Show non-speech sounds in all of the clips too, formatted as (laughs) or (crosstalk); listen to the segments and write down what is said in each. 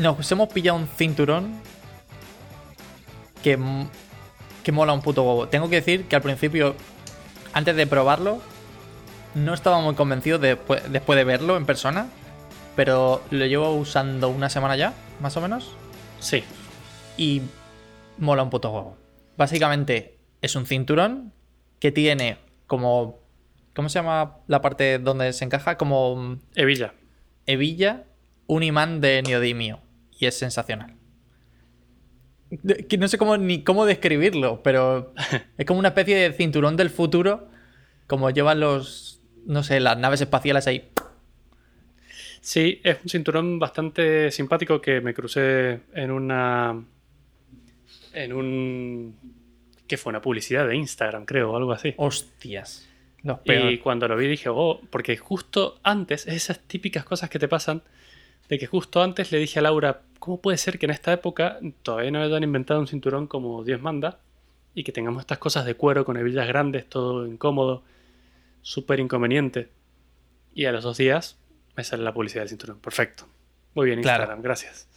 nos hemos pillado un cinturón que, que mola un puto huevo. Tengo que decir que al principio, antes de probarlo, no estaba muy convencido de- después de verlo en persona, pero lo llevo usando una semana ya, más o menos, Sí. y mola un puto huevo. Básicamente es un cinturón que tiene como... ¿Cómo se llama la parte donde se encaja? Como Evilla. hebilla, un imán de neodimio. Y es sensacional. No sé cómo ni cómo describirlo, pero (laughs) es como una especie de cinturón del futuro, como llevan los, no sé, las naves espaciales ahí. Sí, es un cinturón bastante simpático que me crucé en una. En un. que fue una publicidad de Instagram, creo, o algo así. Hostias. Y cuando lo vi dije, oh, porque justo antes, esas típicas cosas que te pasan, de que justo antes le dije a Laura, ¿cómo puede ser que en esta época todavía no hayan inventado un cinturón como Dios manda y que tengamos estas cosas de cuero con hebillas grandes, todo incómodo, súper inconveniente? Y a los dos días me sale la publicidad del cinturón. Perfecto. Muy bien, Claro. Instagram, gracias.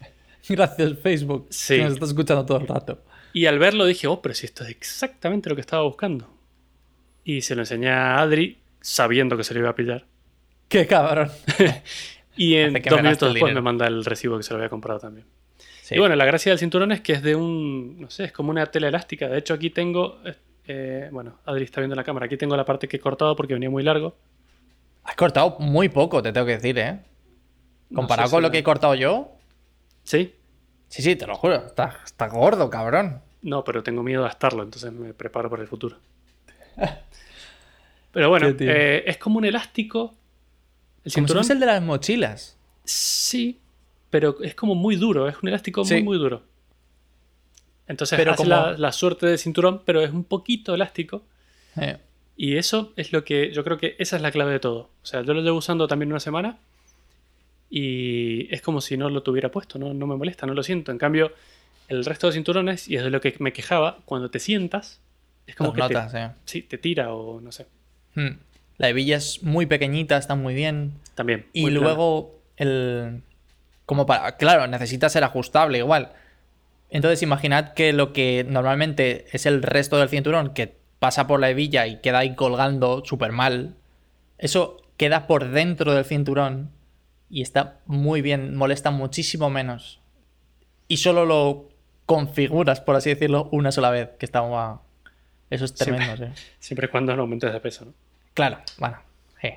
(laughs) Gracias, Facebook. Sí. Nos está escuchando todo el rato. Y al verlo dije, oh, pero si esto es exactamente lo que estaba buscando. Y se lo enseñé a Adri, sabiendo que se lo iba a pillar. Qué cabrón. (laughs) Y en dos minutos después me manda el recibo que se lo había comprado también. Sí. Y bueno, la gracia del cinturón es que es de un, no sé, es como una tela elástica. De hecho, aquí tengo, eh, bueno, Adri está viendo la cámara, aquí tengo la parte que he cortado porque venía muy largo. Has cortado muy poco, te tengo que decir, ¿eh? No Comparado con lo que he cortado yo. Sí, Sí, sí, te lo juro. Está, está gordo, cabrón. no, pero tengo miedo a estarlo, entonces me preparo para el futuro. (laughs) Pero bueno, eh, es como un elástico. El cinturón, fuese el de las mochilas. sí, pero es como muy duro, es un elástico muy, Sí. muy duro. Entonces Pero hace como- la, la suerte del cinturón, pero es un poquito elástico. Eh, Y eso es lo que yo creo que esa es la clave de todo. O sea, yo lo llevo usando también una semana y es como si no lo tuviera puesto, no, no me molesta, no lo siento. En cambio, el resto de cinturones, y es de lo que me quejaba, cuando te sientas, es como Las que notas, te, eh. sí, te tira o no sé. Hmm. La hebilla es muy pequeñita, está muy bien. También. Y luego el... Como para... Claro, necesita ser ajustable igual. Entonces imaginad que lo que normalmente es el resto del cinturón que pasa por la hebilla y queda ahí colgando súper mal, eso queda por dentro del cinturón y está muy bien, molesta muchísimo menos. Y solo lo configuras, por así decirlo, una sola vez, que está... guau. Eso es Siempre. tremendo, sí. (laughs) Siempre y cuando no aumentes de peso, ¿no? Claro, bueno. eh.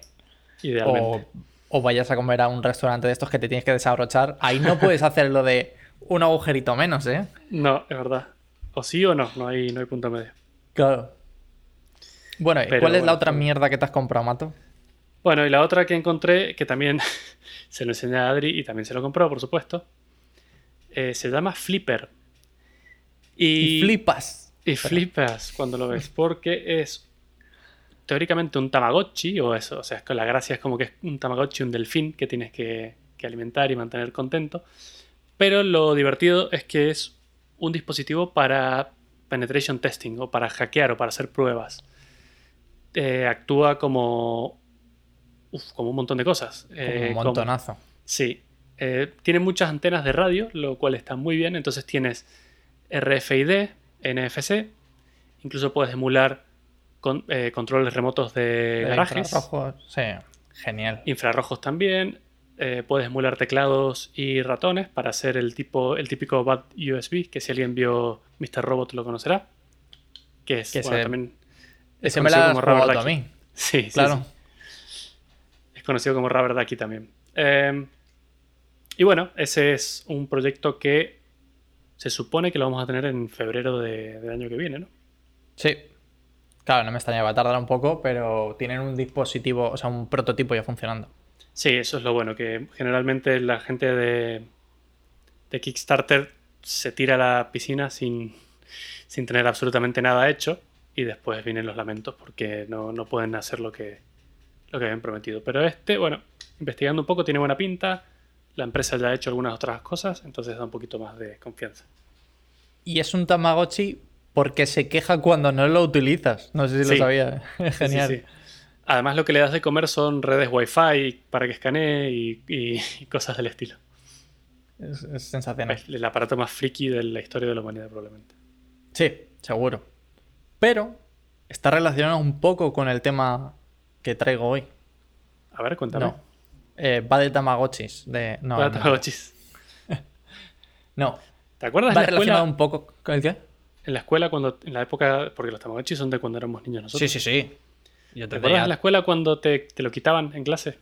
Idealmente. O, o vayas a comer a un restaurante de estos que te tienes que desabrochar. Ahí no puedes hacer lo de un agujerito menos, ¿eh? No, es verdad. O sí o no, no hay, no hay punto medio. Claro. Bueno, ¿y Pero ¿cuál es la otra mierda que te has comprado, Mato? Bueno, y la otra que encontré, que también (laughs) se lo enseñé a Adri y también se lo compró, por supuesto, eh, se llama Flipper. Y, flipas. Y flipas cuando lo ves, porque es teóricamente un Tamagotchi, o eso, o sea, es que la gracia es como que es un Tamagotchi, un delfín que tienes que, que alimentar y mantener contento. Pero lo divertido es que es un dispositivo para penetration testing, o para hackear, o para hacer pruebas. Eh, actúa como. uf, como un montón de cosas. Como Eh, un como- montonazo. Sí. Eh, tiene muchas antenas de radio, lo cual está muy bien. Entonces tienes RFID, NFC, incluso puedes emular con- eh, controles remotos de garajes, infrarrojo, Sí, genial. infrarrojos también. eh, puedes emular teclados y ratones para hacer el tipo el típico BAT USB, que si alguien vio Mr. Robot lo conocerá. Que es Que bueno, ese- también es Ese me lo conocido como Rubber a mí. (laughs) Sí, sí, Claro. sí. Es conocido como Rubber Ducky también. Eh, y bueno, ese es un proyecto que se supone que lo vamos a tener en febrero de- del año que viene, ¿no? Sí. Claro, no me extraña, va a tardar un poco, pero tienen un dispositivo, o sea, un prototipo ya funcionando. Sí, eso es lo bueno, que generalmente la gente de, de Kickstarter se tira a la piscina sin, sin tener absolutamente nada hecho y después vienen los lamentos porque no, no pueden hacer lo que, lo que habían prometido. Pero este, bueno, investigando un poco, tiene buena pinta, la empresa ya ha hecho algunas otras cosas, entonces da un poquito más de confianza. Y es un Tamagotchi porque se queja cuando no lo utilizas. No sé si Sí. lo sabía. Sí, (laughs) Genial. sí, sí. Además lo que le das de comer son redes Wi-Fi para que escanee y, cosas del estilo. Es, es sensacional. Es el aparato más friki de la historia de la humanidad, probablemente. Sí, seguro. Pero está relacionado un poco con el tema que traigo hoy. A ver, cuéntame. No. Eh, va de Tamagotchis. De... No, Va de no. Tamagotchis. (laughs) No. ¿Te acuerdas Va la relacionado escuela? un poco con el qué? En la escuela, cuando, en la época, porque los Tamagotchis son de cuando éramos niños nosotros. Sí, sí, sí. Yo ¿Te te acuerdas en la escuela cuando te, te lo quitaban en clase?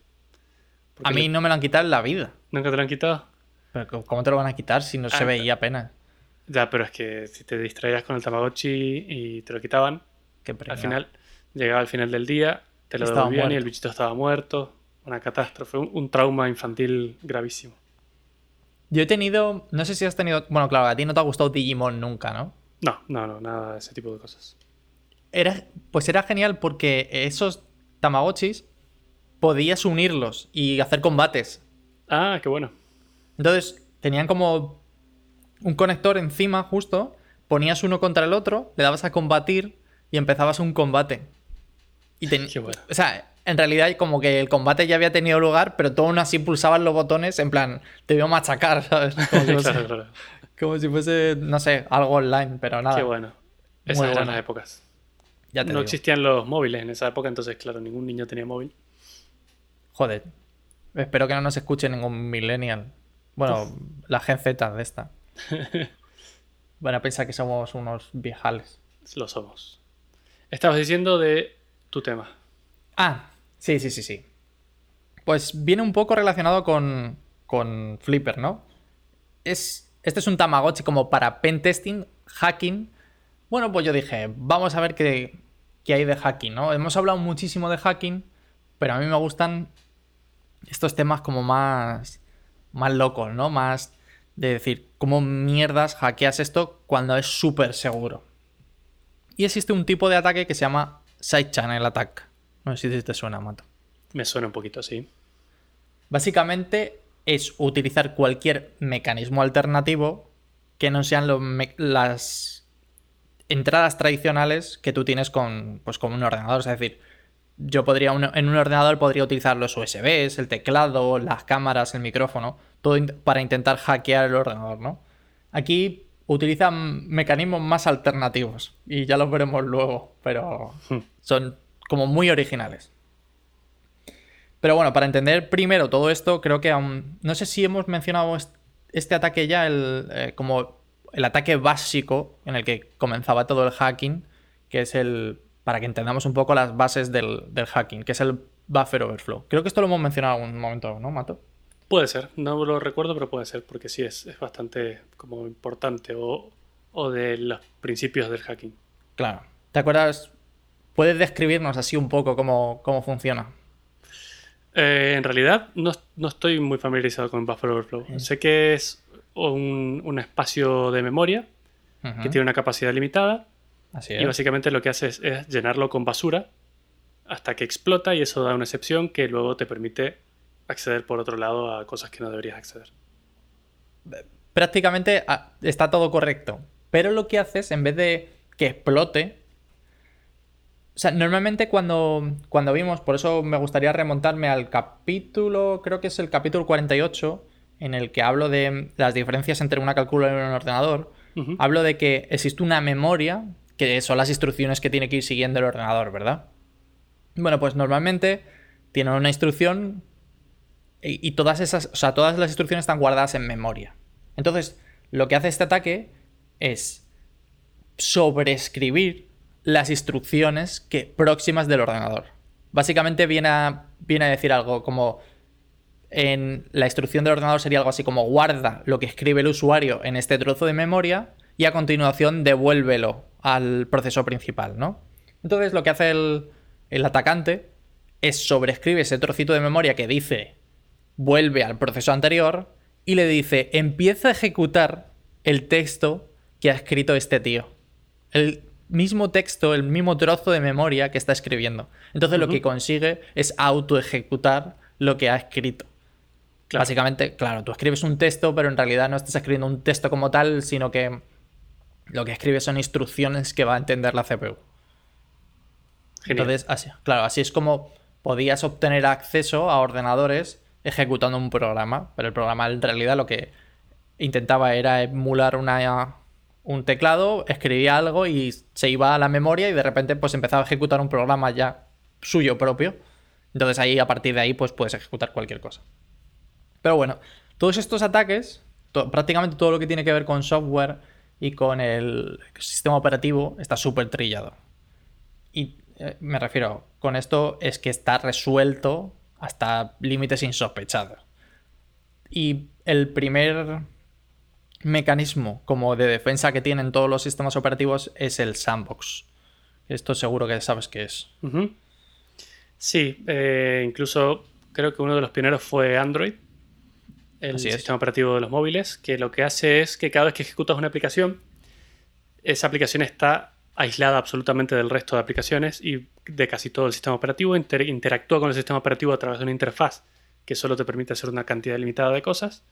Porque A mí le- no me lo han quitado en la vida. ¿Nunca te lo han quitado? Pero ¿cómo- ¿cómo te lo van a quitar si no Ah, se veía apenas? Ya, pero es que si te distraías con el Tamagotchi y te lo quitaban, Qué al final, llegaba al final del día, te lo Estaba devolvían y muerto. el bichito estaba muerto. Una catástrofe, un, un trauma infantil gravísimo. Yo he tenido. No sé si has tenido. Bueno, claro, a ti no te ha gustado Digimon nunca, ¿no? No, no, no, nada de ese tipo de cosas. Era, pues era genial porque esos Tamagotchis podías unirlos y hacer combates. Ah, qué bueno. Entonces, tenían como un conector encima, justo. Ponías uno contra el otro, le dabas a combatir y empezabas un combate. Y (laughs) ten- Qué bueno. O sea, en realidad, como que el combate ya había tenido lugar, pero tú aún así pulsabas los botones en plan, te a machacar, (laughs) ¿sabes? Como (laughs) si fuese, claro, claro. Como si fuese, no sé, algo online, pero nada. Qué bueno. Muy Esas eran bueno. las épocas. Ya te No digo. existían los móviles en esa época, entonces, claro, ningún niño tenía móvil. Joder. Espero que no nos escuche ningún millennial. Bueno, la Gen Z de esta. (laughs) Van a pensar que somos unos viejales. Lo somos. Estabas diciendo de tu tema. Ah, sí, sí, sí, sí. Pues viene un poco relacionado con, con Flipper, ¿no? Es, este es un Tamagotchi como para pentesting, hacking. Bueno, pues yo dije, vamos a ver qué, qué hay de hacking, ¿no? Hemos hablado muchísimo de hacking, pero a mí me gustan estos temas como más, más locos, ¿no? Más de decir, ¿cómo mierdas hackeas esto cuando es súper seguro? Y existe un tipo de ataque que se llama Side Channel Attack. No sé si te suena, Mato. Me suena un poquito, sí. Básicamente es utilizar cualquier mecanismo alternativo que no sean los las entradas tradicionales que tú tienes con, pues, con un ordenador. Es decir, yo podría un- en un ordenador podría utilizar los USBs, el teclado, las cámaras, el micrófono, todo in- para intentar hackear el ordenador, ¿no? Aquí utilizan mecanismos más alternativos y ya los veremos luego, pero Hmm. son como muy originales. Pero bueno, para entender primero todo esto, creo que aún. No sé si hemos mencionado est- este ataque ya, el, eh, como el ataque básico en el que comenzaba todo el hacking, que es el. Para que entendamos un poco las bases del, del hacking, que es el buffer overflow. Creo que esto lo hemos mencionado en algún momento, ¿no, Mato? Puede ser, no lo recuerdo, pero puede ser, porque sí es, es bastante como importante o, o de los principios del hacking. Claro. ¿Te acuerdas? ¿Puedes describirnos así un poco cómo, cómo funciona? Eh, en realidad no, no estoy muy familiarizado con Buffer Overflow. Sé que es un, un espacio de memoria que tiene una capacidad limitada Así y es. básicamente lo que hace es, es llenarlo con basura hasta que explota y eso da una excepción que luego te permite acceder por otro lado a cosas que no deberías acceder. prácticamente ah, está todo correcto. Pero lo que haces, en vez de que explote. O sea, normalmente cuando, cuando vimos, por eso me gustaría remontarme al capítulo, creo que es el capítulo 48, en el que hablo de las diferencias entre una calculadora y un ordenador. Hablo de que existe una memoria, que son las instrucciones que tiene que ir siguiendo el ordenador, ¿verdad? Bueno, pues normalmente tiene una instrucción y, y todas esas, o sea, todas las instrucciones están guardadas en memoria. Entonces, lo que hace este ataque es sobreescribir las instrucciones que, próximas del ordenador. Básicamente viene a, viene a decir algo como en la instrucción del ordenador sería algo así como guarda lo que escribe el usuario en este trozo de memoria y a continuación devuélvelo al proceso principal, ¿no? Entonces lo que hace el, el atacante es sobreescribe ese trocito de memoria que dice vuelve al proceso anterior y le dice empieza a ejecutar el texto que ha escrito este tío. El mismo texto, el mismo trozo de memoria que está escribiendo. Entonces lo que consigue es autoejecutar lo que ha escrito. Claro. Básicamente, claro, tú escribes un texto, pero en realidad no estás escribiendo un texto como tal, sino que lo que escribes son instrucciones que va a entender la CPU. Genial. Entonces, así, claro, así es como podías obtener acceso a ordenadores ejecutando un programa, pero el programa en realidad lo que intentaba era emular una, un teclado, escribía algo y se iba a la memoria y de repente pues empezaba a ejecutar un programa ya suyo propio. Entonces ahí a partir de ahí pues puedes ejecutar cualquier cosa. Pero bueno, todos estos ataques, prácticamente todo lo que tiene que ver con software y con el sistema operativo está súper trillado. Y eh, me refiero, con esto es que está resuelto hasta límites insospechados. Y el primer mecanismo como de defensa que tienen todos los sistemas operativos es el sandbox. Esto seguro que sabes qué es. Sí, eh, incluso creo que uno de los pioneros fue Android, el sistema operativo de los móviles, que lo que hace es que cada vez que ejecutas una aplicación, esa aplicación está aislada absolutamente del resto de aplicaciones y de casi todo el sistema operativo, interactúa con el sistema operativo a través de una interfaz que solo te permite hacer una cantidad limitada de cosas,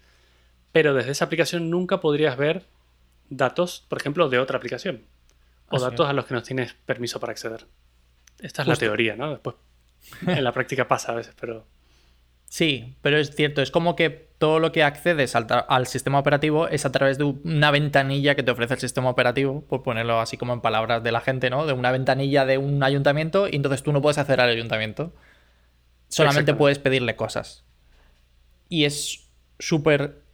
pero desde esa aplicación nunca podrías ver datos, por ejemplo, de otra aplicación o datos a los que no tienes permiso para acceder. Esta es la teoría, ¿no? Después en la práctica pasa a veces, pero... Sí, pero es cierto, es como que todo lo que accedes al, sistema operativo es a través de una ventanilla que te ofrece el sistema operativo, por ponerlo así como en palabras de la gente, ¿no? De una ventanilla de un ayuntamiento y entonces tú no puedes acceder al ayuntamiento. Solamente puedes pedirle cosas. Y es súper,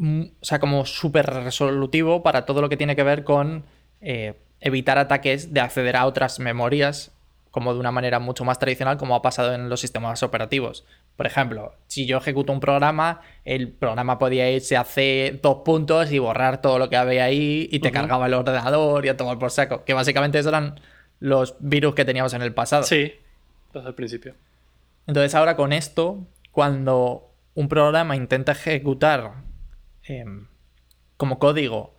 o sea, como súper resolutivo para todo lo que tiene que ver con eh, evitar ataques de acceder a otras memorias como de una manera mucho más tradicional como ha pasado en los sistemas operativos. Por ejemplo, si yo ejecuto un programa, el programa podía irse a C dos puntos y borrar todo lo que había ahí y te cargaba el ordenador y a tomar por saco. Que básicamente esos eran los virus que teníamos en el pasado. Sí, desde el principio. Entonces ahora con esto, cuando un programa intenta ejecutar em, como código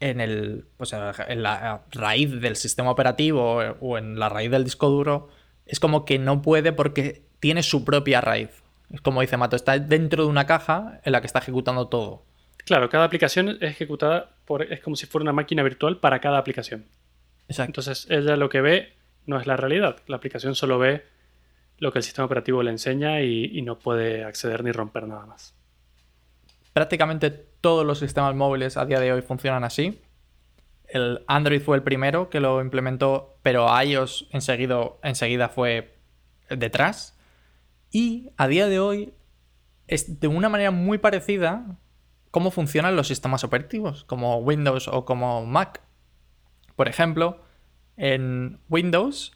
en, el, pues en la raíz del sistema operativo o en la raíz del disco duro, es como que no puede porque tiene su propia raíz. Es como dice Mato, está dentro de una caja en la que está ejecutando todo. Claro, cada aplicación es ejecutada por. es como si fuera una máquina virtual para cada aplicación. Exacto. Entonces, ella lo que ve no es la realidad. La aplicación solo ve lo que el sistema operativo le enseña y no puede acceder ni romper nada más prácticamente todos los sistemas móviles a día de hoy funcionan así. El Android fue el primero que lo implementó, pero iOS enseguida, enseguida fue detrás. Y a día de hoy es de una manera muy parecida cómo funcionan los sistemas operativos, como Windows o como Mac. Por ejemplo, en Windows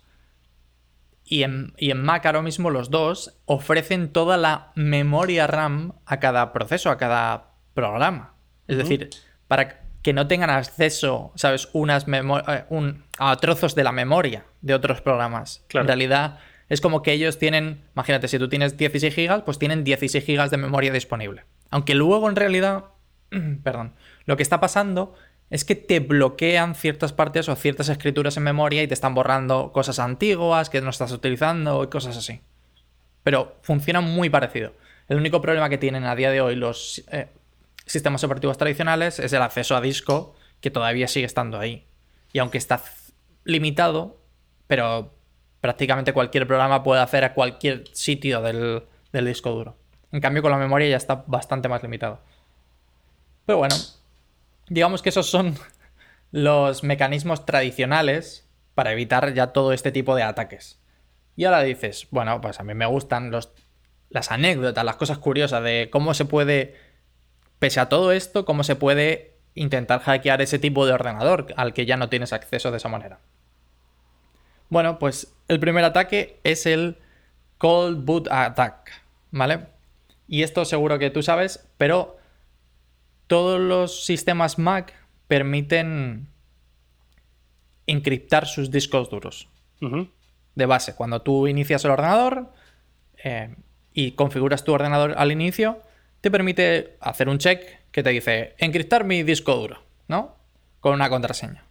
y en, Mac ahora mismo los dos ofrecen toda la memoria RAM a cada proceso, a cada programa. Es decir, para que no tengan acceso, ¿sabes? Unas eh, a trozos de la memoria de otros programas. En realidad es como que ellos tienen, imagínate, si tú tienes 16 GB, pues tienen 16 GB de memoria disponible. Aunque luego en realidad, (clears throat) perdón, lo que está pasando es que te bloquean ciertas partes o ciertas escrituras en memoria y te están borrando cosas antiguas que no estás utilizando y cosas así. Pero funciona muy parecido. El único problema que tienen a día de hoy los eh, sistemas operativos tradicionales es el acceso a disco, que todavía sigue estando ahí. Y aunque está limitado, pero prácticamente cualquier programa puede hacer a cualquier sitio del, del disco duro. En cambio, con la memoria ya está bastante más limitado. Pero bueno, digamos que esos son los mecanismos tradicionales para evitar ya todo este tipo de ataques. Y ahora dices, bueno, pues a mí me gustan los, las anécdotas, las cosas curiosas de cómo se puede, pese a todo esto, cómo se puede intentar hackear ese tipo de ordenador al que ya no tienes acceso de esa manera. Bueno, pues el primer ataque es el Cold Boot Attack, ¿vale? Y esto seguro que tú sabes, pero todos los sistemas Mac permiten encriptar sus discos duros. De base, cuando tú inicias el ordenador eh, y configuras tu ordenador al inicio, te permite hacer un check que te dice encriptar mi disco duro, ¿no? Con una contraseña.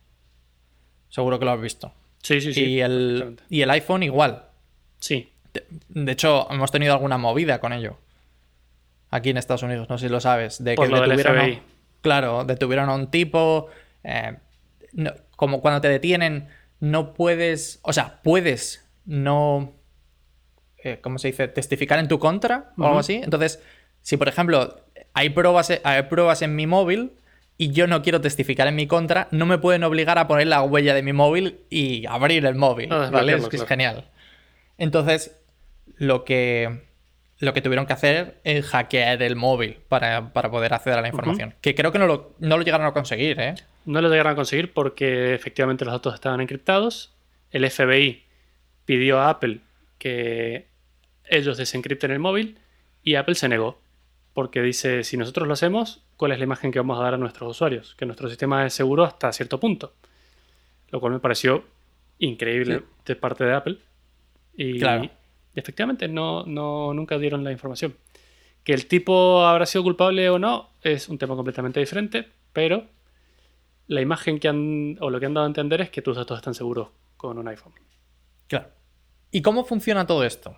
Seguro que lo has visto. Sí, sí, sí. Y el, y el iPhone igual. Sí. De hecho, hemos tenido alguna movida con ello aquí en Estados Unidos, no sé si lo sabes, de que detuvieron, claro, detuvieron a un tipo, eh, como cuando te detienen, no puedes, o sea, puedes no, eh, ¿cómo se dice?, testificar en tu contra o algo así. Entonces, si por ejemplo hay pruebas, hay pruebas en mi móvil y yo no quiero testificar en mi contra, no me pueden obligar a poner la huella de mi móvil y abrir el móvil. Ah, ¿vale? Es que es claro. genial. Entonces, lo que, lo que tuvieron que hacer es hackear el móvil para, para poder acceder a la información. Que creo que no lo, no lo llegaron a conseguir, ¿eh? No lo llegaron a conseguir porque efectivamente los datos estaban encriptados. El FBI pidió a Apple que ellos desencripten el móvil y Apple se negó. Porque dice, si nosotros lo hacemos, ¿cuál es la imagen que vamos a dar a nuestros usuarios? Que nuestro sistema es seguro hasta cierto punto. Lo cual me pareció increíble Sí. de parte de Apple. Y, Claro. Y efectivamente no, no, nunca dieron la información. Que el tipo habrá sido culpable o no es un tema completamente diferente, pero la imagen que han, o lo que han dado a entender es que tus datos están seguros con un iPhone. Claro. ¿Y cómo funciona todo esto?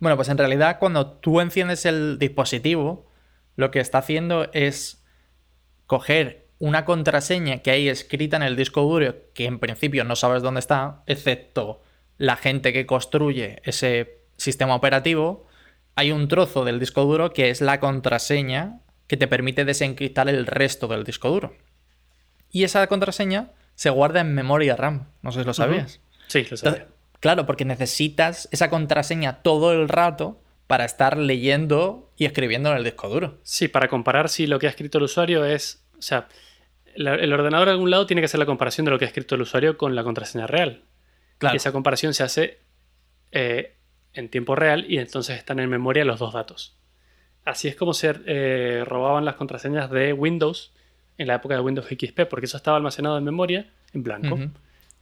Bueno, pues en realidad cuando tú enciendes el dispositivo, lo que está haciendo es coger una contraseña que hay escrita en el disco duro, que en principio no sabes dónde está, excepto la gente que construye ese sistema operativo, hay un trozo del disco duro que es la contraseña que te permite desencriptar el resto del disco duro. Y esa contraseña se guarda en memoria RAM, no sé si lo sabías. Sí, lo sabía. Entonces, claro, porque necesitas esa contraseña todo el rato para estar leyendo y escribiendo en el disco duro. Sí, para comparar si lo que ha escrito el usuario es. O sea, el ordenador de algún lado tiene que hacer la comparación de lo que ha escrito el usuario con la contraseña real. Claro. Y esa comparación se hace eh, en tiempo real y entonces están en memoria los dos datos. Así es como se eh, robaban las contraseñas de Windows en la época de Windows XP, porque eso estaba almacenado en memoria en blanco.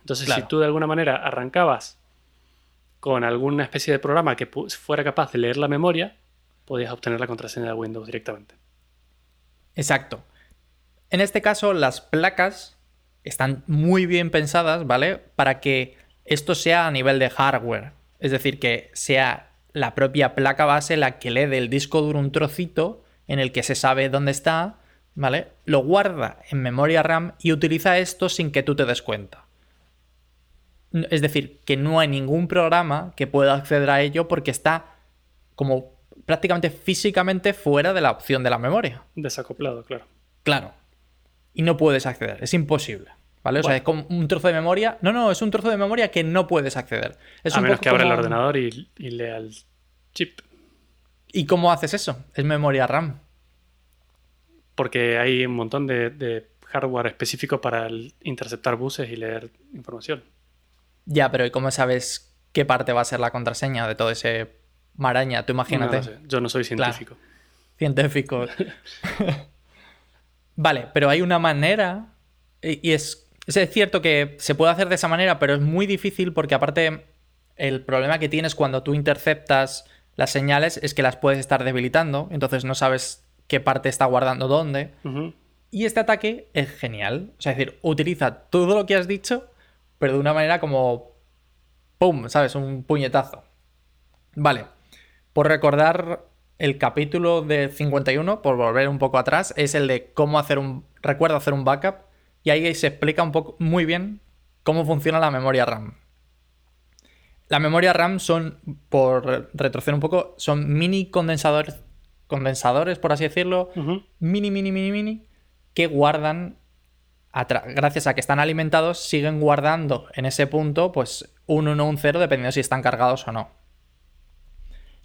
Entonces, Claro. si tú de alguna manera arrancabas con alguna especie de programa que fuera capaz de leer la memoria, podías obtener la contraseña de Windows directamente. Exacto. En este caso, las placas están muy bien pensadas, ¿vale? Para que esto sea a nivel de hardware. Es decir, que sea la propia placa base la que lee del disco duro un trocito en el que se sabe dónde está, ¿vale? Lo guarda en memoria RAM y utiliza esto sin que tú te des cuenta. Es decir, que no hay ningún programa que pueda acceder a ello porque está como prácticamente físicamente fuera de la opción de la memoria. Desacoplado, claro. Claro. Y no puedes acceder, es imposible. ¿Vale? O sea, es como un trozo de memoria. No, no, es un trozo de memoria que no puedes acceder. Es a un menos que abra el ordenador y, y lea el chip. ¿Y cómo haces eso? Es memoria RAM. Porque hay un montón de, de hardware específico para el- interceptar buses y leer información. Ya, pero ¿y cómo sabes qué parte va a ser la contraseña de todo ese maraña? Tú imagínate. No lo sé, Yo no soy Claro. científico. científico. (laughs) vale, pero hay una manera. Y y es, es cierto que se puede hacer de esa manera, pero es muy difícil porque aparte el problema que tienes cuando tú interceptas las señales es que las puedes estar debilitando, entonces no sabes qué parte está guardando dónde. Y este ataque es genial. O sea, es decir, utiliza todo lo que has dicho, pero de una manera como. ¡Pum! ¿Sabes? Un puñetazo. Vale. Por recordar el capítulo de 51, por volver un poco atrás, es el de cómo hacer un. Recuerdo hacer un backup. Y ahí se explica un poco muy bien cómo funciona la memoria RAM. La memoria RAM son, por retroceder un poco, son mini condensadores, condensadores, por así decirlo, mini, mini, mini, mini, que guardan, gracias a que están alimentados, siguen guardando en ese punto, pues un 1 o un 0, dependiendo si están cargados o no.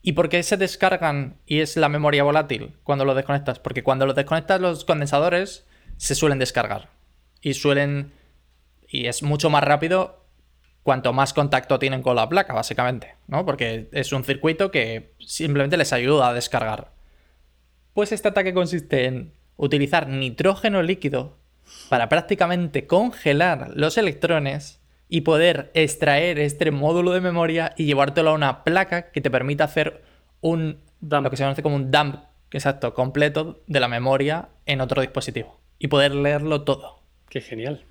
¿Y por qué se descargan y es la memoria volátil cuando lo desconectas? Porque cuando lo desconectas los condensadores se suelen descargar. Y suelen... Y es mucho más rápido cuanto más contacto tienen con la placa, básicamente, ¿no? Porque es un circuito que simplemente les ayuda a descargar. Pues este ataque consiste en utilizar nitrógeno líquido para prácticamente congelar los electrones y poder extraer este módulo de memoria y llevártelo a una placa que te permita hacer un Dump. lo que se conoce como un dump exacto completo de la memoria en otro dispositivo y poder leerlo todo. Qué genial.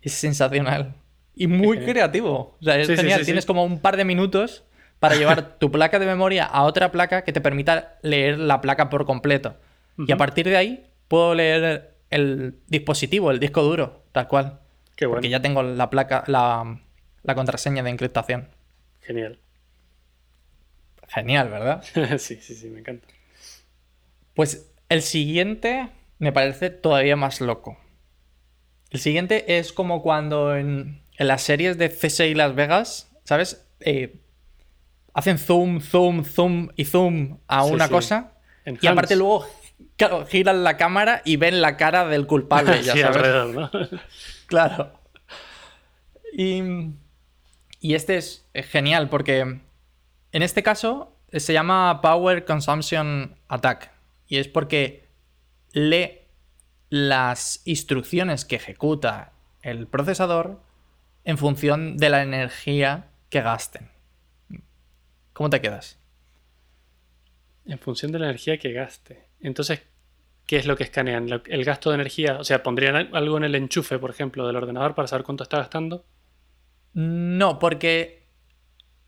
Es sensacional y muy creativo. O sea, es Sí, genial. sí, sí. Tienes como un par de minutos para (laughs) llevar tu placa de memoria a otra placa que te permita leer la placa por completo. Y a partir de ahí puedo leer el dispositivo, el disco duro, tal cual. Qué bueno. Porque ya tengo la placa, la, la contraseña de encriptación. Genial. Genial, ¿verdad? (laughs) sí, sí, sí, me encanta. Pues El siguiente me parece todavía más loco. El siguiente es como cuando en, en las series de CSI Las Vegas, ¿sabes? Eh, hacen zoom, zoom, zoom y zoom a Sí, una sí. cosa. Y aparte luego claro, giran la cámara y ven la cara del culpable, (laughs) ya Sí, sabes. alrededor, ¿no? (laughs) Claro. Y, y este es genial porque en este caso se llama Power Consumption Attack. Y es porque lee las instrucciones que ejecuta el procesador en función de la energía que gasten. ¿Cómo te quedas? En función de la energía que gaste. Entonces, ¿qué es lo que escanean? El gasto de energía. O sea, pondrían al- algo en el enchufe, por ejemplo, del ordenador para saber cuánto está gastando. No, porque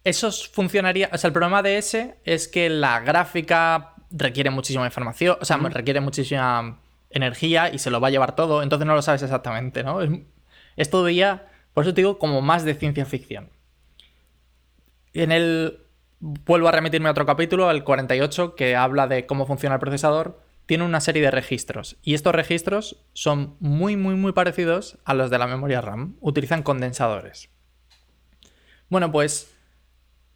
eso funcionaría. O sea, el problema de ese es que la gráfica requiere muchísima información, o sea, requiere muchísima energía y se lo va a llevar todo, entonces no lo sabes exactamente, ¿no? Es, es todavía, por eso te digo, como más de ciencia ficción. En el. Vuelvo a remitirme a otro capítulo, el 48, que habla de cómo funciona el procesador. Tiene una serie de registros. Y estos registros son muy, muy, muy parecidos a los de la memoria RAM. Utilizan condensadores. Bueno, pues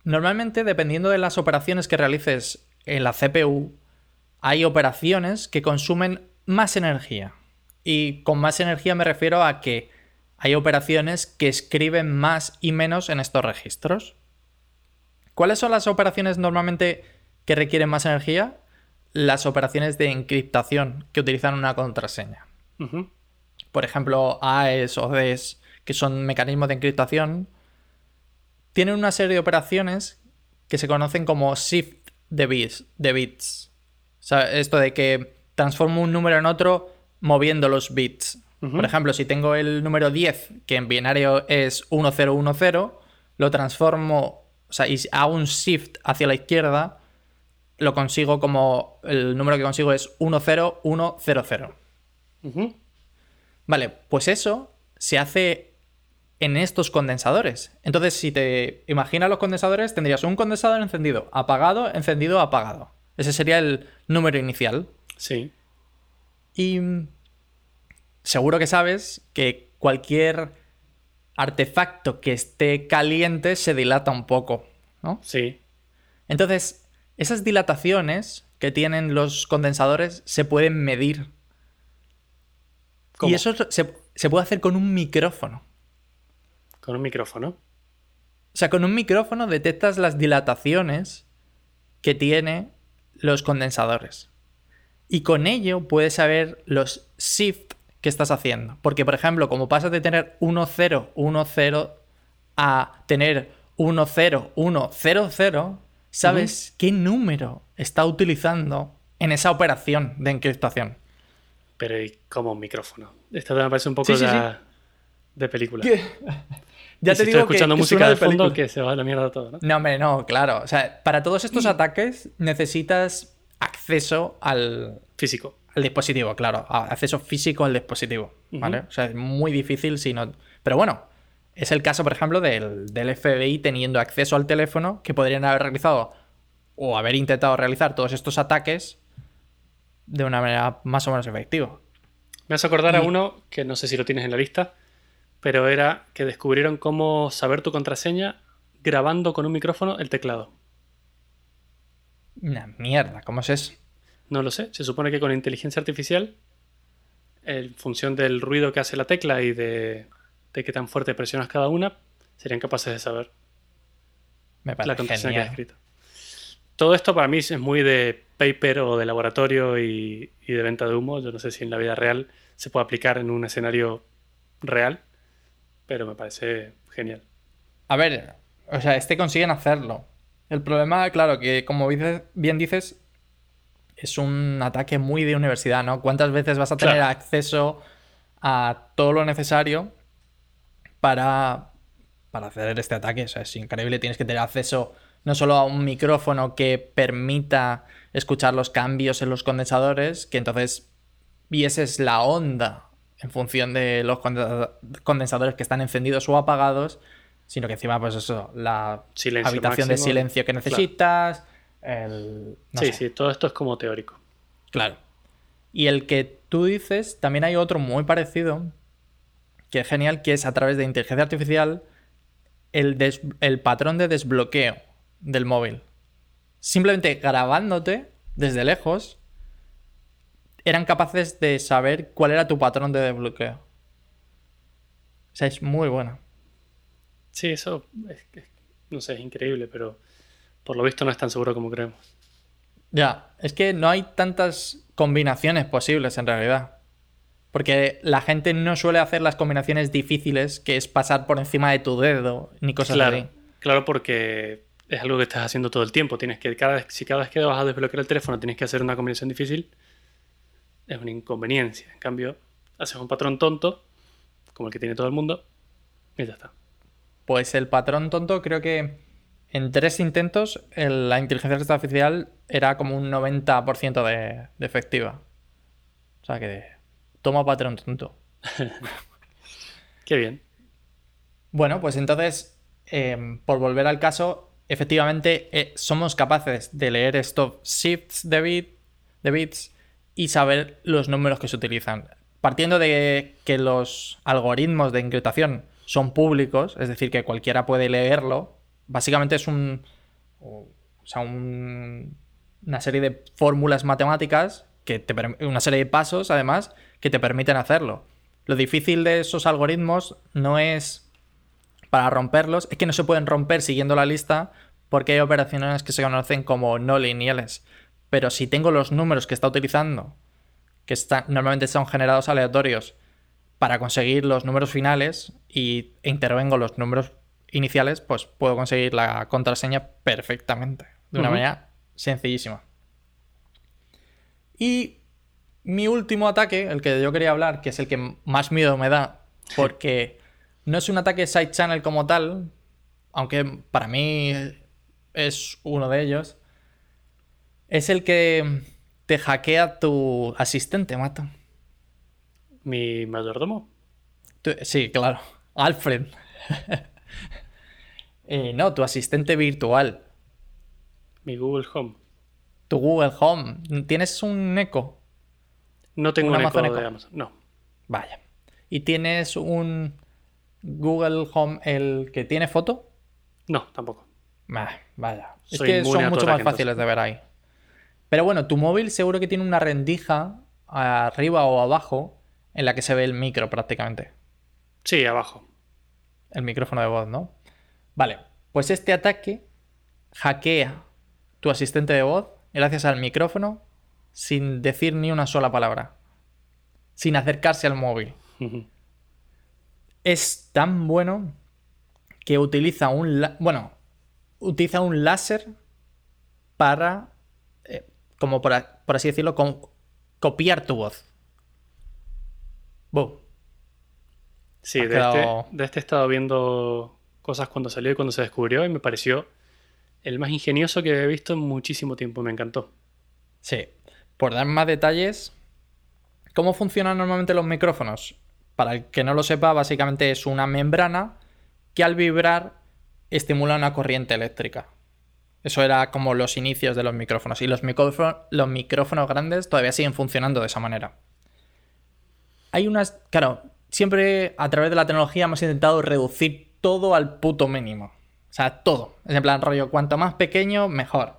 normalmente dependiendo de las operaciones que realices en la CPU, hay operaciones que consumen más energía. Y con más energía me refiero a que hay operaciones que escriben más y menos en estos registros. ¿Cuáles son las operaciones normalmente que requieren más energía? Las operaciones de encriptación que utilizan una contraseña por ejemplo, AES o DES, que son mecanismos de encriptación, tienen una serie de operaciones que se conocen como shift de bits. De bits. O sea, esto de que transformo un número en otro moviendo los bits. Por ejemplo, si tengo el número 10, que en binario es 1010, lo transformo, o sea, y hago un shift hacia la izquierda, lo consigo como, el número que consigo es 10100. Ujú. Vale, pues eso se hace en estos condensadores. Entonces, si te imaginas los condensadores, tendrías un condensador encendido, apagado, encendido, apagado. Ese sería el número inicial. Sí. Y mm, seguro que sabes que cualquier artefacto que esté caliente se dilata un poco, ¿no? Sí. Entonces, esas dilataciones que tienen los condensadores se pueden medir. ¿Cómo? Y eso se, se puede hacer con un micrófono. Con un micrófono. O sea, con un micrófono detectas las dilataciones que tiene los condensadores. Y con ello puedes saber los shift que estás haciendo. Porque, por ejemplo, como pasas de tener 1, 0, 1, 0 a tener 1, 0, 1, 0, 0, sabes qué número está utilizando en esa operación de encriptación. Pero ¿y como un micrófono? Esto me parece un poco Sí, de película. (laughs) Ya Y si estoy escuchando música suena de fondo que se va a la mierda todo, ¿no? No, hombre, no, claro. O sea, para todos estos (clears throat) ataques necesitas acceso al, Físico. al dispositivo, claro. Acceso físico al dispositivo, ¿vale? O sea, es muy difícil si no... Pero bueno, es el caso, por ejemplo, del, del FBI teniendo acceso al teléfono que podrían haber realizado o haber intentado realizar todos estos ataques de una manera más o menos efectiva. Me hace acordar a uno que no sé si lo tienes en la lista, pero era que descubrieron cómo saber tu contraseña grabando con un micrófono el teclado. Una mierda, ¿cómo es eso? No lo sé. Se supone que con inteligencia artificial, en función del ruido que hace la tecla y de, de qué tan fuerte presionas cada una, serían capaces de saber Me la parece contraseña que has escrito. Todo esto para mí es muy de paper o de laboratorio y, y de venta de humo. Yo no sé si en la vida real se puede aplicar en un escenario real, pero me parece genial. A ver, o sea, este consiguen hacerlo. El problema, claro, que como dices- bien dices, es un ataque muy de universidad, ¿no? ¿Cuántas veces vas a tener Claro. acceso a todo lo necesario para, para hacer este ataque? O sea, es increíble. Tienes que tener acceso no solo a un micrófono que permita escuchar los cambios en los condensadores, que entonces vieses la onda en función de los condensa- condensadores que están encendidos o apagados, sino que encima, pues eso, la Silencio habitación de silencio que necesitas, el... no sí, sé. sí, todo esto es como teórico. Claro. Y el que tú dices, también hay otro muy parecido, que es genial, que es a través de inteligencia artificial el, des- el patrón de desbloqueo del móvil. Simplemente grabándote desde lejos, eran capaces de saber cuál era tu patrón de desbloqueo. O sea, es muy bueno. Sí, eso es, es- no sé, es increíble, pero por lo visto no es tan seguro como creemos. Ya, es que no hay tantas combinaciones posibles en realidad. Porque la gente no suele hacer las combinaciones difíciles, que es pasar por encima de tu dedo, ni cosas Claro, así. claro, porque es algo que estás haciendo todo el tiempo. Tienes que, cada vez, si cada vez que vas a desbloquear el teléfono tienes que hacer una combinación difícil, es una inconveniencia. En cambio, haces un patrón tonto, como el que tiene todo el mundo, y ya está. Pues el patrón tonto, creo que en tres intentos el- la inteligencia artificial era como un 90% de, de efectiva. O sea que toma patrón tonto. (laughs) Qué bien. Bueno, pues entonces, eh, por volver al caso, efectivamente eh, somos capaces de leer estos shifts de, bit, de bits y saber los números que se utilizan. Partiendo de que los algoritmos de encriptación son públicos, es decir, que cualquiera puede leerlo, básicamente es un, o sea, un- una serie de fórmulas matemáticas, que te, una serie de pasos, además, que te permiten hacerlo. Lo difícil de esos algoritmos no es para romperlos, es que no se pueden romper siguiendo la lista porque hay operaciones que se conocen como no lineales. Pero si tengo los números que está utilizando, que normalmente son generados aleatorios, para conseguir los números finales y intervengo los números iniciales, pues puedo conseguir la contraseña perfectamente, de una manera sencillísima. Y mi último ataque, el que yo quería hablar, que es el que más miedo me da, porque no es un ataque side channel como tal, aunque para mí es uno de ellos, es el que te hackea tu asistente, Mato. Mi mayordomo. Sí, claro. Alfred. (laughs) Eh, no, tu asistente virtual. Mi Google Home. Tu Google Home. ¿Tienes un Echo? No tengo ¿Un un, Amazon eco de? Amazon. No. Vaya. ¿Y tienes un Google Home, el que tiene foto? No, tampoco. Bah, vaya. Es que son mucho más fáciles de ver ahí. Pero bueno, tu móvil seguro que tiene una rendija arriba o abajo en la que se ve el micro prácticamente. Sí, abajo. El micrófono de voz, ¿no? Vale, pues este ataque hackea tu asistente de voz gracias al micrófono sin decir ni una sola palabra. Sin acercarse al móvil. Es tan bueno que utiliza un... Bueno, utiliza un láser para... eh, como por, por así decirlo, co- copiar tu voz. Sí, Has de, quedado- este, de este he estado viendo cosas cuando salió y cuando se descubrió y me pareció el más ingenioso que he visto en muchísimo tiempo. Me encantó. Sí. Por dar más detalles, ¿cómo funcionan normalmente los micrófonos? Para el que no lo sepa, básicamente es una membrana que al vibrar estimula una corriente eléctrica. Eso era como los inicios de los micrófonos. Y los micrófonos grandes todavía siguen funcionando de esa manera. Hay unas. Claro, siempre a través de la tecnología hemos intentado reducir todo al puto mínimo. O sea, todo. Es en plan, rollo, cuanto más pequeño, mejor.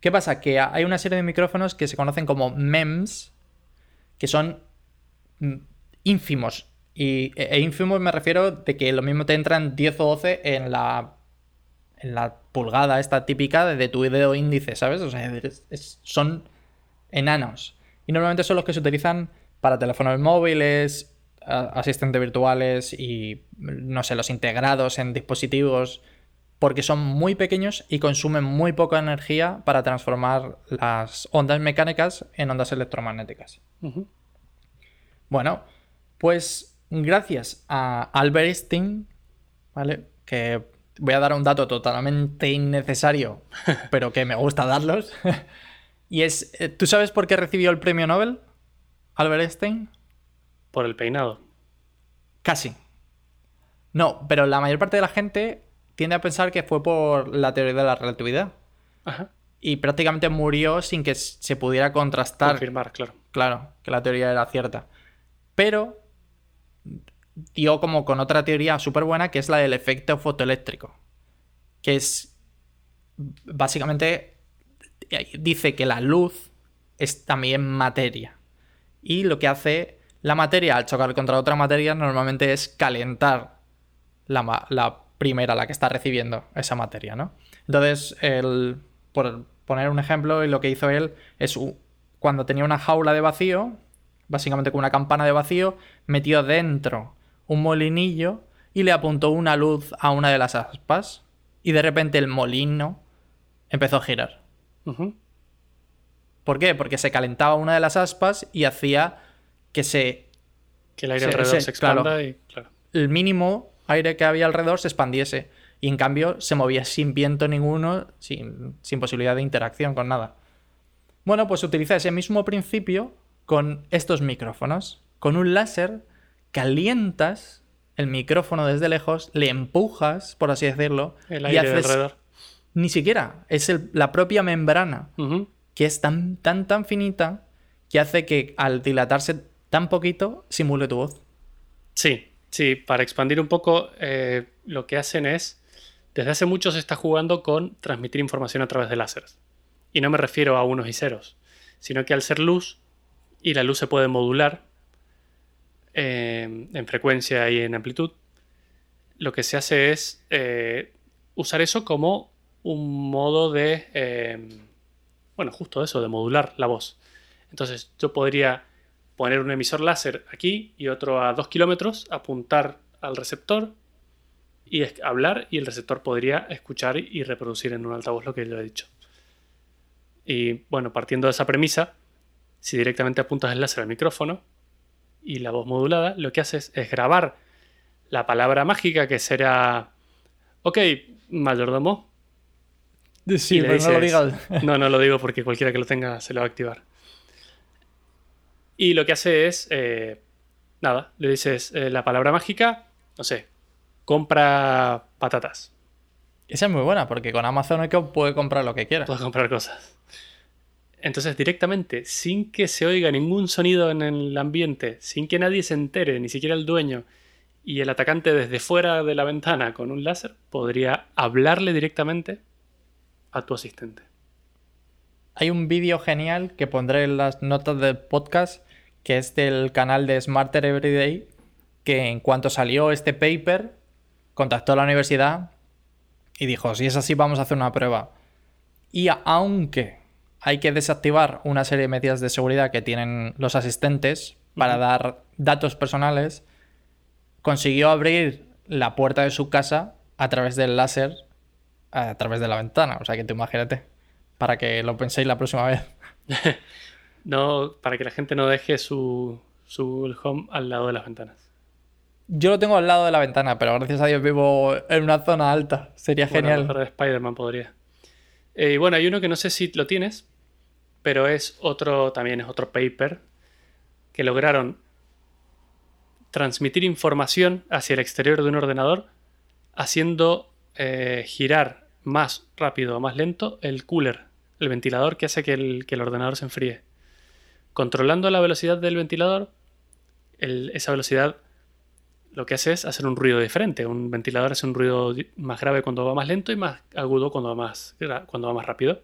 ¿Qué pasa? Que hay una serie de micrófonos que se conocen como MEMS, que son mm, ínfimos. Y e e ínfimos me refiero de que lo mismo te entran 10 o 12 en la, en la pulgada esta típica de, tu dedo índice, ¿sabes? O sea, son enanos. Y normalmente son los que se utilizan para teléfonos móviles, asistentes virtuales y, no sé, los integrados en dispositivos, porque son muy pequeños y consumen muy poca energía para transformar las ondas mecánicas en ondas electromagnéticas. Bueno, pues gracias a Albert Einstein, ¿vale? Que voy a dar un dato totalmente innecesario, (laughs) pero que me gusta darlos. (laughs) y es, eh, ¿tú sabes por qué recibió el premio Nobel? Albert Einstein. Por el peinado. Casi. No, pero la mayor parte de la gente tiende a pensar que fue por la teoría de la relatividad. Ajá. y prácticamente murió sin que se pudiera contrastar. Confirmar, claro. Claro, que la teoría era cierta. Pero dio como con otra teoría súper buena que es la del efecto fotoeléctrico. Que es básicamente dice que la luz es también materia. Y lo que hace la materia al chocar contra otra materia normalmente es calentar la, primera, la que está recibiendo esa materia, ¿no? Entonces, el, por poner un ejemplo, lo que hizo él es cuando tenía una jaula de vacío, básicamente con una campana de vacío, metió dentro un molinillo y le apuntó una luz a una de las aspas. Y de repente el molino empezó a girar. ¿Por qué? Porque se calentaba una de las aspas y hacía que se. Que el aire alrededor se, expanda y. Claro. El mínimo aire que había alrededor se expandiese. Y en cambio se movía sin viento ninguno, sin, sin posibilidad de interacción con nada. Bueno, pues utiliza ese mismo principio con estos micrófonos. Con un láser calientas el micrófono desde lejos, le empujas, por así decirlo, el aire y haces... alrededor. Ni siquiera, es la propia membrana, que es tan, tan, tan finita que hace que al dilatarse tan poquito simule tu voz. Sí, sí, para expandir un poco, eh, lo que hacen es, desde hace mucho se está jugando con transmitir información a través de láseres. Y no me refiero a unos y ceros, sino que al ser luz, y la luz se puede modular, en frecuencia y en amplitud, lo que se hace es eh, usar eso como un modo de, bueno, justo eso, de modular la voz. Entonces yo podría poner un emisor láser aquí y otro a 2 kilómetros, apuntar al receptor y hablar y el receptor podría escuchar y reproducir en un altavoz lo que yo he dicho. Y bueno, partiendo de esa premisa, si directamente apuntas el láser al micrófono, y la voz modulada, lo que haces es grabar la palabra mágica que será, ok, mayordomo. Sí, pero no lo digas. (laughs) no, no lo digo porque cualquiera que lo tenga se lo va a activar. Y lo que hace es, eh, nada, le dices eh, la palabra mágica, no sé, compra patatas. Esa es muy buena porque con Amazon Echo puede comprar lo que quiera. Puedes comprar cosas. Entonces directamente, sin que se oiga ningún sonido en el ambiente, sin que nadie se entere, ni siquiera el dueño, y el atacante desde fuera de la ventana con un láser, podría hablarle directamente a tu asistente. Hay un vídeo genial que pondré en las notas del podcast, que es del canal de Smarter Everyday, que en cuanto salió este paper, contactó a la universidad y dijo, si es así, vamos a hacer una prueba. Y aunque hay que desactivar una serie de medidas de seguridad que tienen los asistentes para dar datos personales, consiguió abrir la puerta de su casa a través del láser, a través de la ventana. O sea que te imagínate, para que lo penséis la próxima vez. (laughs) no, para que la gente no deje su, su home al lado de las ventanas. Yo lo tengo al lado de la ventana, pero gracias a Dios vivo en una zona alta. Sería genial. de Spider-Man podría. Eh, y bueno, hay uno que no sé si lo tienes, pero es otro, también es otro paper que lograron transmitir información hacia el exterior de un ordenador haciendo eh, girar más rápido o más lento el cooler, el ventilador que hace que el, que el ordenador se enfríe. Controlando la velocidad del ventilador, esa velocidad lo que hace es hacer un ruido diferente. Un ventilador hace un ruido más grave cuando va más lento y más agudo cuando va más, cuando va más rápido.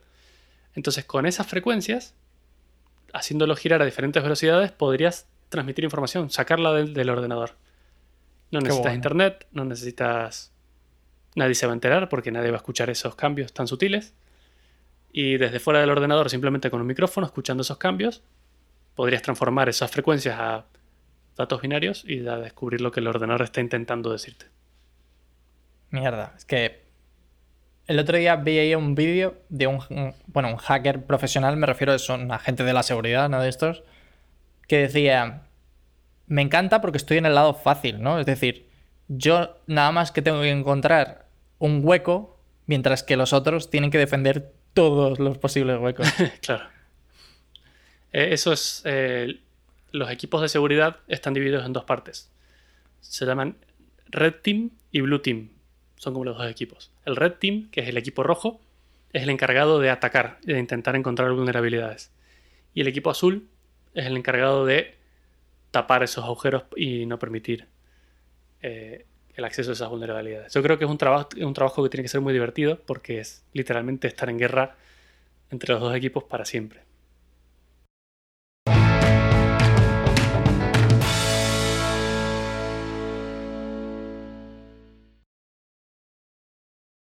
Entonces, con esas frecuencias, haciéndolo girar a diferentes velocidades, podrías transmitir información, sacarla del, ordenador. No necesitas internet, no necesitas... Nadie se va a enterar porque nadie va a escuchar esos cambios tan sutiles. Y desde fuera del ordenador, simplemente con un micrófono, escuchando esos cambios, podrías transformar esas frecuencias a datos binarios y a descubrir lo que el ordenador está intentando decirte. Mierda, es que el otro día vi ahí un vídeo de un, bueno, un hacker profesional, me refiero a un agente de la seguridad, ¿no? De estos, que decía, me encanta porque estoy en el lado fácil, ¿no? Es decir, yo nada más que tengo que encontrar un hueco, mientras que los otros tienen que defender todos los posibles huecos. (laughs) claro. Eh, eso es eh, los equipos de seguridad están divididos en dos partes. Se llaman Red Team y Blue Team. Son como los dos equipos. El Red Team, que es el equipo rojo, es el encargado de atacar, de intentar encontrar vulnerabilidades. Y el equipo azul es el encargado de tapar esos agujeros y no permitir eh, el acceso a esas vulnerabilidades. Yo creo que es un, trabajo, un trabajo que tiene que ser muy divertido porque es literalmente estar en guerra entre los dos equipos para siempre.